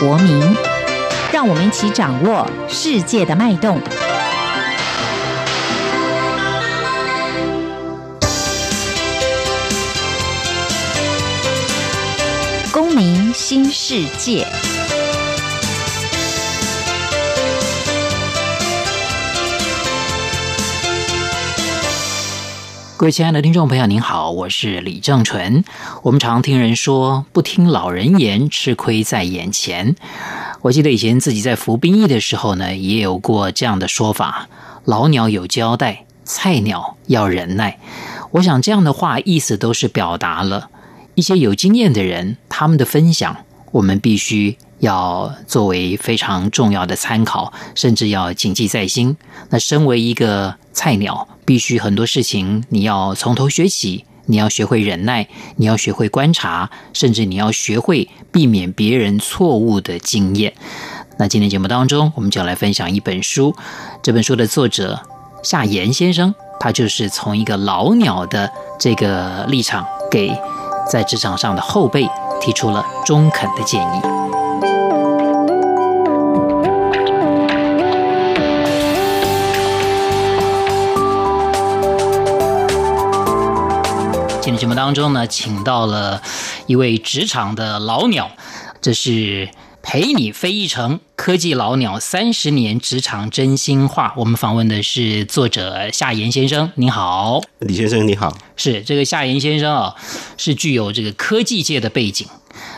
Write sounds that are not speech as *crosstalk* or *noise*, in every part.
国民，让我们一起掌握世界的脉动。公民新世界。各位亲爱的听众朋友，您好，我是李正淳。我们常听人说“不听老人言，吃亏在眼前”。我记得以前自己在服兵役的时候呢，也有过这样的说法：“老鸟有交代，菜鸟要忍耐。”我想这样的话意思都是表达了一些有经验的人他们的分享，我们必须要作为非常重要的参考，甚至要谨记在心。那身为一个菜鸟，必须很多事情你要从头学起，你要学会忍耐，你要学会观察，甚至你要学会避免别人错误的经验。那今天节目当中，我们就来分享一本书。这本书的作者夏言先生，他就是从一个老鸟的这个立场，给在职场上的后辈提出了中肯的建议。今天节目当中呢，请到了一位职场的老鸟，这是陪你飞一程科技老鸟三十年职场真心话。我们访问的是作者夏言先生，您好，李先生你好。是这个夏言先生啊，是具有这个科技界的背景，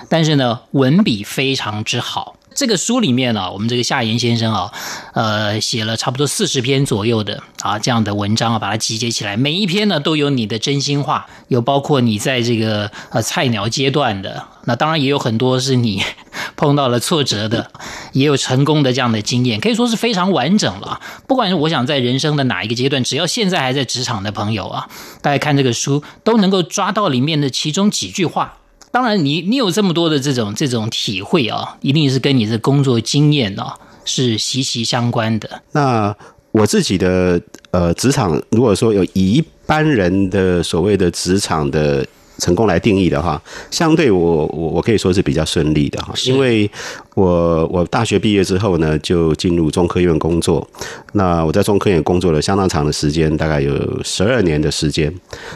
但是呢，文笔非常之好。这个书里面呢、我们这个夏言先生啊，呃，写了差不多四十篇左右的啊这样的文章啊，把它集结起来，每一篇呢都有你的真心话，有包括你在这个呃菜鸟阶段的，那当然也有很多是你 *laughs* 碰到了挫折的，也有成功的这样的经验，可以说是非常完整了。不管是我想在人生的哪一个阶段，只要现在还在职场的朋友啊，大家看这个书都能够抓到里面的其中几句话。当然你，你有这么多的这种这种体会啊，一定是跟你的工作经验啊是息息相关的。那我自己的呃职场，如果说有一般人的所谓的职场的。成功来定义的话，相对我我我可以说是比较顺利的哈，因为我我大学毕业之后呢，就进入中科院工作。那我在中科院工作了相当长的时间，大概有十二年的时间。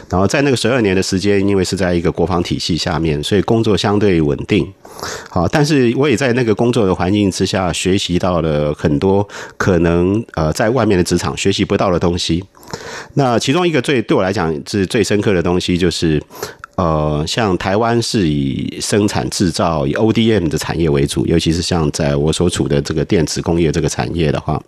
然后在那个十二年的时间，因为是在一个国防体系下面，所以工作相对稳定。好，但是我也在那个工作的环境之下，学习到了很多可能呃在外面的职场学习不到的东西。那其中一个最对我来讲是最深刻的东西，就是。呃，像台湾是以生产制造以 ODM 的产业为主，尤其是像在我所处的这个电子工业这个产业的话，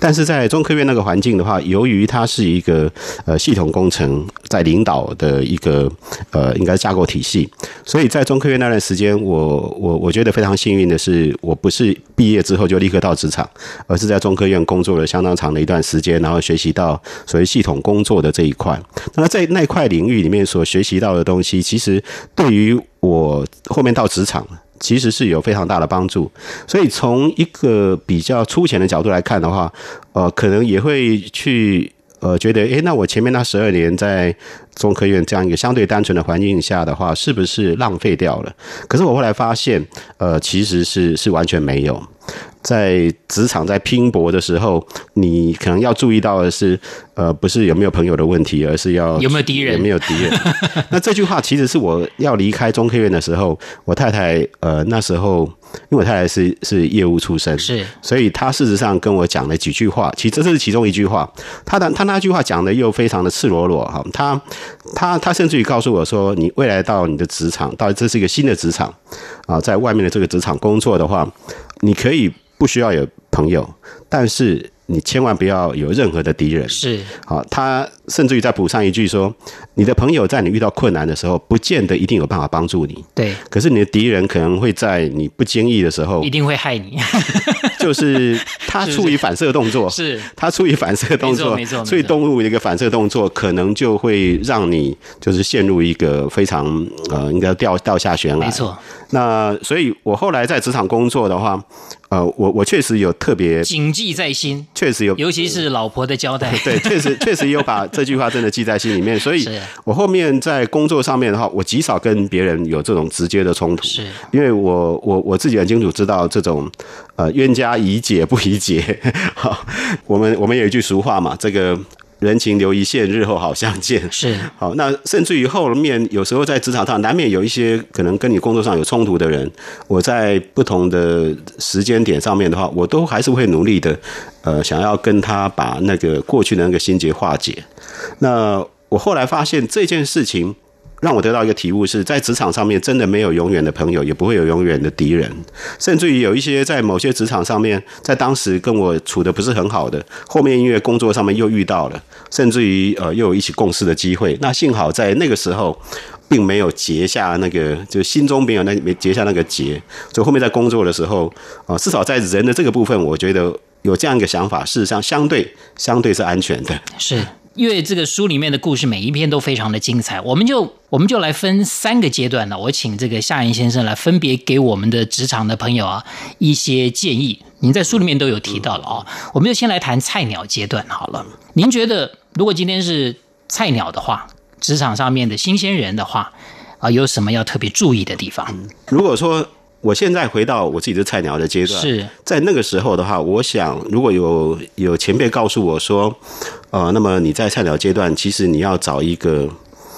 但是在中科院那个环境的话，由于它是一个呃系统工程在领导的一个呃应该架构体系，所以在中科院那段时间，我我我觉得非常幸运的是，我不是毕业之后就立刻到职场，而是在中科院工作了相当长的一段时间，然后学习到所谓系统工作的这一块。那在那块领域里面所学习到的东西。其实对于我后面到职场，其实是有非常大的帮助。所以从一个比较粗浅的角度来看的话，呃，可能也会去呃觉得，诶，那我前面那十二年在中科院这样一个相对单纯的环境下的话，是不是浪费掉了？可是我后来发现，呃，其实是是完全没有。在职场在拼搏的时候，你可能要注意到的是，呃，不是有没有朋友的问题，而是要有没有敌人，有没有敌人。*laughs* 那这句话其实是我要离开中科院的时候，我太太呃那时候，因为我太太是是业务出身，是，所以她事实上跟我讲了几句话，其实这是其中一句话。她的她那句话讲的又非常的赤裸裸哈，她她她甚至于告诉我说，你未来到你的职场，到这是一个新的职场啊，在外面的这个职场工作的话，你可以。不需要有朋友，但是你千万不要有任何的敌人。是，好，他甚至于再补上一句说，你的朋友在你遇到困难的时候，不见得一定有办法帮助你。对，可是你的敌人可能会在你不经意的时候，一定会害你。*laughs* *laughs* 就是他出于反射动作，是，他出于反射动作，没错，所以动物一个反射动作，可能就会让你就是陷入一个非常呃，应该掉掉下悬崖。没错。那所以，我后来在职场工作的话。呃，我我确实有特别谨记在心，确确实有，尤其是老婆的交代，*laughs* 对，确实 *laughs* 确实有把这句话真的记在心里面。所以，我后面在工作上面的话，我极少跟别人有这种直接的冲突，是因为我我我自己很清楚知道这种呃冤家宜解不宜结。*laughs* 好，我们我们有一句俗话嘛，这个。人情留一线，日后好相见。是好，那甚至于后面有时候在职场上，难免有一些可能跟你工作上有冲突的人，我在不同的时间点上面的话，我都还是会努力的，呃，想要跟他把那个过去的那个心结化解。那我后来发现这件事情。让我得到一个体悟是，在职场上面真的没有永远的朋友，也不会有永远的敌人，甚至于有一些在某些职场上面，在当时跟我处的不是很好的，后面因为工作上面又遇到了，甚至于呃又有一起共事的机会。那幸好在那个时候，并没有结下那个，就心中没有那没结下那个结，所以后面在工作的时候啊，至少在人的这个部分，我觉得有这样一个想法，事实上相对相对是安全的。是。因为这个书里面的故事每一篇都非常的精彩，我们就我们就来分三个阶段呢。我请这个夏言先生来分别给我们的职场的朋友啊一些建议。您在书里面都有提到了啊，我们就先来谈菜鸟阶段好了。您觉得如果今天是菜鸟的话，职场上面的新鲜人的话啊，有什么要特别注意的地方？如果说。我现在回到我自己的菜鸟的阶段，是。在那个时候的话，我想如果有有前辈告诉我说，呃，那么你在菜鸟阶段，其实你要找一个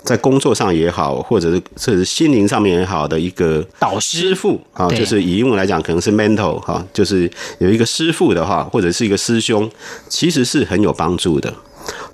在工作上也好，或者是是心灵上面也好的一个导师。傅啊，就是以英文来讲，可能是 mentor 哈，就是有一个师傅的话，或者是一个师兄，其实是很有帮助的。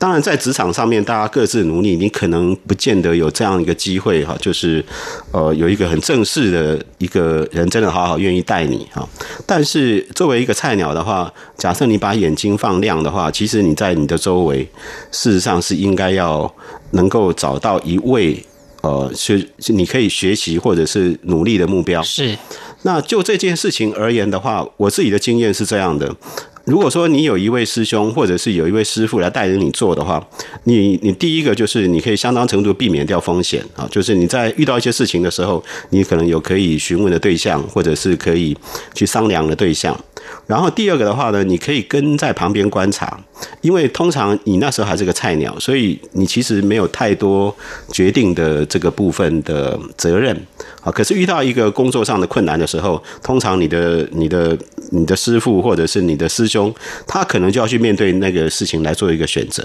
当然，在职场上面，大家各自努力，你可能不见得有这样一个机会哈，就是呃，有一个很正式的一个人真的好好愿意带你哈。但是作为一个菜鸟的话，假设你把眼睛放亮的话，其实你在你的周围，事实上是应该要能够找到一位呃，学你可以学习或者是努力的目标。是。那就这件事情而言的话，我自己的经验是这样的。如果说你有一位师兄，或者是有一位师傅来带着你做的话，你你第一个就是你可以相当程度避免掉风险啊，就是你在遇到一些事情的时候，你可能有可以询问的对象，或者是可以去商量的对象。然后第二个的话呢，你可以跟在旁边观察，因为通常你那时候还是个菜鸟，所以你其实没有太多决定的这个部分的责任啊。可是遇到一个工作上的困难的时候，通常你的、你的、你的师傅或者是你的师兄，他可能就要去面对那个事情来做一个选择。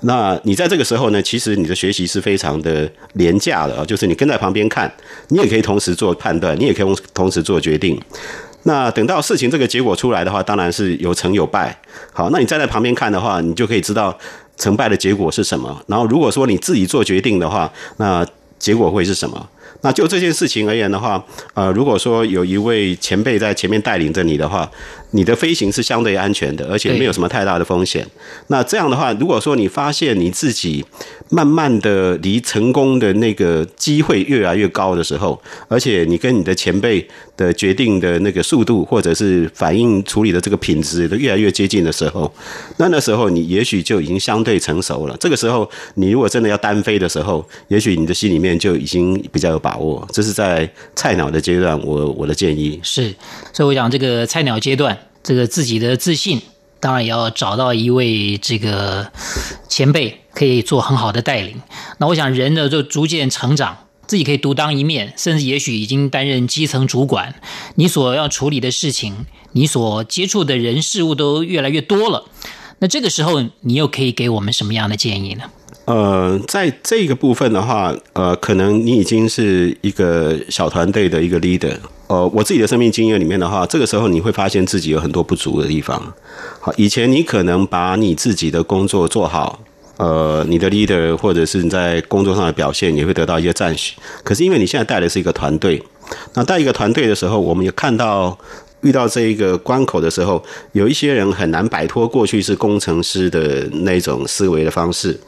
那你在这个时候呢，其实你的学习是非常的廉价的啊，就是你跟在旁边看，你也可以同时做判断，你也可以同时做决定。那等到事情这个结果出来的话，当然是有成有败。好，那你站在旁边看的话，你就可以知道成败的结果是什么。然后如果说你自己做决定的话，那结果会是什么？那就这件事情而言的话，呃，如果说有一位前辈在前面带领着你的话，你的飞行是相对安全的，而且没有什么太大的风险。那这样的话，如果说你发现你自己慢慢的离成功的那个机会越来越高的时候，而且你跟你的前辈的决定的那个速度，或者是反应处理的这个品质都越来越接近的时候，那那时候你也许就已经相对成熟了。这个时候，你如果真的要单飞的时候，也许你的心里面就已经比较有把握。这是在菜鸟的阶段，我我的建议是。所以我讲这个菜鸟阶段，这个自己的自信，当然也要找到一位这个前辈，可以做很好的带领。那我想人呢，就逐渐成长，自己可以独当一面，甚至也许已经担任基层主管。你所要处理的事情，你所接触的人事物都越来越多了。那这个时候，你又可以给我们什么样的建议呢？呃，在这个部分的话，呃，可能你已经是一个小团队的一个 leader。呃，我自己的生命经验里面的话，这个时候你会发现自己有很多不足的地方。好，以前你可能把你自己的工作做好，呃，你的 leader 或者是你在工作上的表现也会得到一些赞许。可是因为你现在带的是一个团队，那带一个团队的时候，我们也看到。遇到这一个关口的时候，有一些人很难摆脱过去是工程师的那种思维的方式，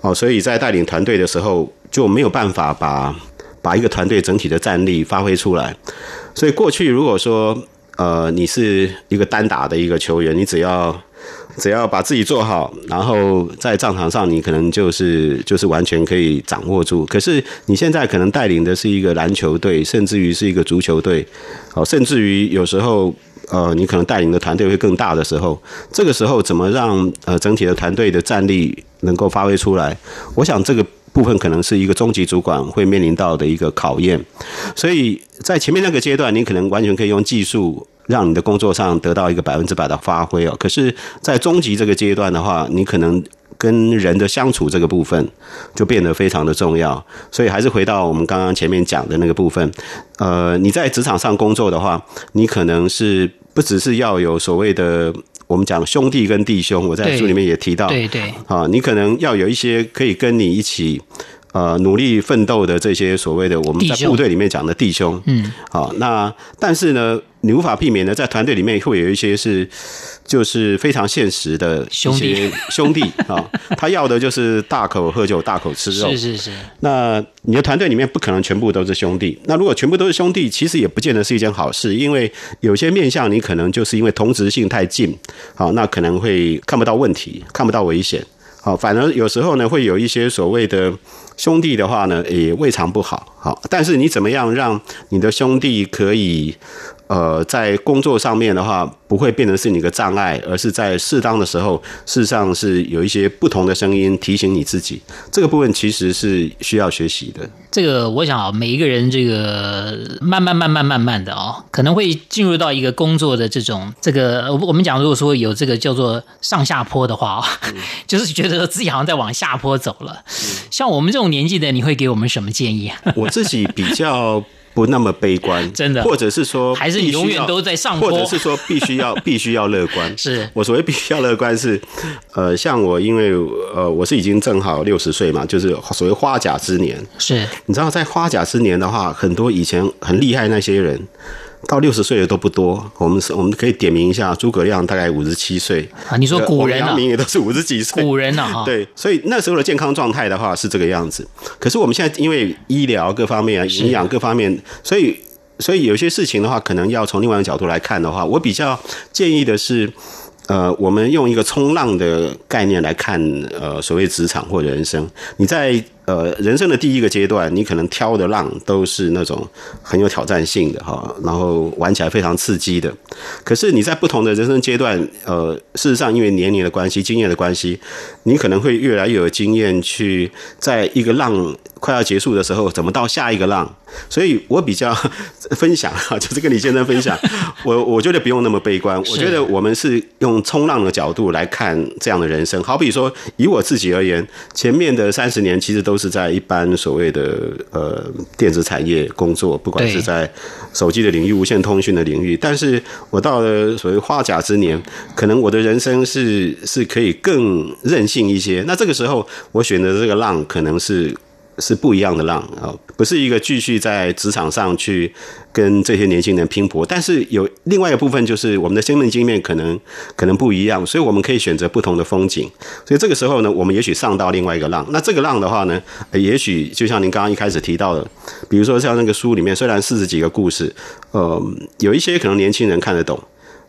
哦，所以在带领团队的时候就没有办法把把一个团队整体的战力发挥出来。所以过去如果说呃你是一个单打的一个球员，你只要。只要把自己做好，然后在战场上，你可能就是就是完全可以掌握住。可是你现在可能带领的是一个篮球队，甚至于是一个足球队，哦，甚至于有时候呃，你可能带领的团队会更大的时候，这个时候怎么让呃整体的团队的战力能够发挥出来？我想这个部分可能是一个中级主管会面临到的一个考验。所以在前面那个阶段，你可能完全可以用技术让你的工作上得到一个百分之百的发挥哦。可是，在中级这个阶段的话，你可能跟人的相处这个部分就变得非常的重要。所以还是回到我们刚刚前面讲的那个部分，呃，你在职场上工作的话，你可能是。不只是要有所谓的我们讲兄弟跟弟兄，我在书里面也提到，对对，啊，你可能要有一些可以跟你一起呃努力奋斗的这些所谓的我们在部队里面讲的弟兄，嗯，好，那但是呢，你无法避免的在团队里面会有一些是。就是非常现实的一些兄弟 *laughs* 啊，他要的就是大口喝酒、大口吃肉。*laughs* 是是是。那你的团队里面不可能全部都是兄弟。那如果全部都是兄弟，其实也不见得是一件好事，因为有些面相你可能就是因为同质性太近，好，那可能会看不到问题，看不到危险。好，反而有时候呢，会有一些所谓的兄弟的话呢，也未尝不好。好，但是你怎么样让你的兄弟可以？呃，在工作上面的话，不会变成是你的障碍，而是在适当的时候，事实上是有一些不同的声音提醒你自己。这个部分其实是需要学习的。这个我想啊，每一个人这个慢慢慢慢慢慢的哦，可能会进入到一个工作的这种这个，我们讲如果说有这个叫做上下坡的话，嗯、*laughs* 就是觉得自己好像在往下坡走了。嗯、像我们这种年纪的，你会给我们什么建议啊？*laughs* 我自己比较。不那么悲观，真的，或者是说，还是你永远都在上坡，或者是说必须要 *laughs* 必须要乐观。是我所谓必须要乐观是，呃，像我因为呃我是已经正好六十岁嘛，就是所谓花甲之年。是，你知道在花甲之年的话，很多以前很厉害那些人。到六十岁的都不多，我们是我们可以点名一下，诸葛亮大概五十七岁啊。你说古人啊，阳明也都是五十几岁，古人啊，对，所以那时候的健康状态的话是这个样子。可是我们现在因为医疗各方面啊，营养各方面，所以所以有些事情的话，可能要从另外一个角度来看的话，我比较建议的是，呃，我们用一个冲浪的概念来看，呃，所谓职场或者人生，你在。呃，人生的第一个阶段，你可能挑的浪都是那种很有挑战性的哈，然后玩起来非常刺激的。可是你在不同的人生阶段，呃，事实上因为年龄的关系、经验的关系，你可能会越来越有经验，去在一个浪快要结束的时候，怎么到下一个浪。所以我比较分享哈，就是跟李先生分享，我我觉得不用那么悲观，*laughs* 我觉得我们是用冲浪的角度来看这样的人生。好比说，以我自己而言，前面的三十年其实都。都是在一般所谓的呃电子产业工作，不管是在手机的领域、无线通讯的领域。但是我到了所谓花甲之年，可能我的人生是是可以更任性一些。那这个时候，我选择这个浪，可能是。是不一样的浪啊，不是一个继续在职场上去跟这些年轻人拼搏，但是有另外一个部分，就是我们的生命经验可能可能不一样，所以我们可以选择不同的风景。所以这个时候呢，我们也许上到另外一个浪。那这个浪的话呢，也许就像您刚刚一开始提到的，比如说像那个书里面，虽然四十几个故事，呃，有一些可能年轻人看得懂。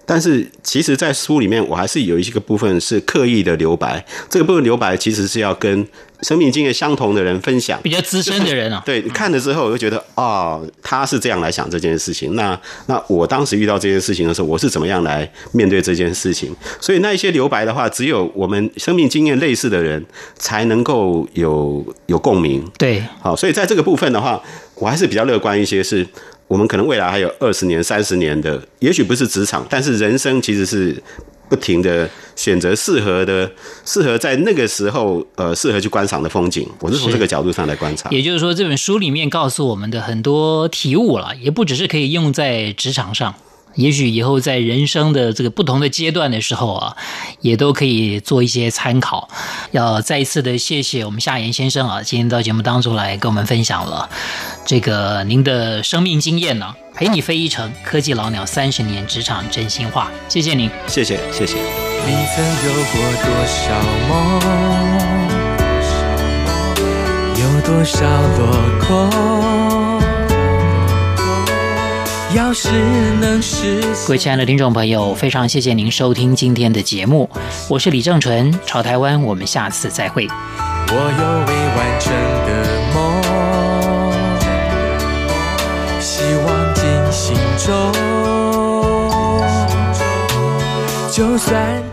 但是，其实，在书里面，我还是有一些个部分是刻意的留白。这个部分留白，其实是要跟生命经验相同的人分享，比较资深的人啊。对，你看了之后，我就觉得啊、哦，他是这样来想这件事情。那那我当时遇到这件事情的时候，我是怎么样来面对这件事情？所以，那一些留白的话，只有我们生命经验类似的人才能够有有共鸣。对，好，所以在这个部分的话，我还是比较乐观一些是。我们可能未来还有二十年、三十年的，也许不是职场，但是人生其实是不停的选择适合的、适合在那个时候呃适合去观赏的风景。我是从这个角度上来观察。也就是说，这本书里面告诉我们的很多体悟了，也不只是可以用在职场上。也许以后在人生的这个不同的阶段的时候啊，也都可以做一些参考。要再一次的谢谢我们夏言先生啊，今天到节目当中来跟我们分享了这个您的生命经验呢、啊，陪你飞一程，科技老鸟三十年职场真心话。谢谢您，谢谢谢谢。你曾有过多少梦？有多少落空？要是能各位亲爱的听众朋友，非常谢谢您收听今天的节目，我是李正淳，潮台湾，我们下次再会。我有未完成的梦，希望进行中。就算错。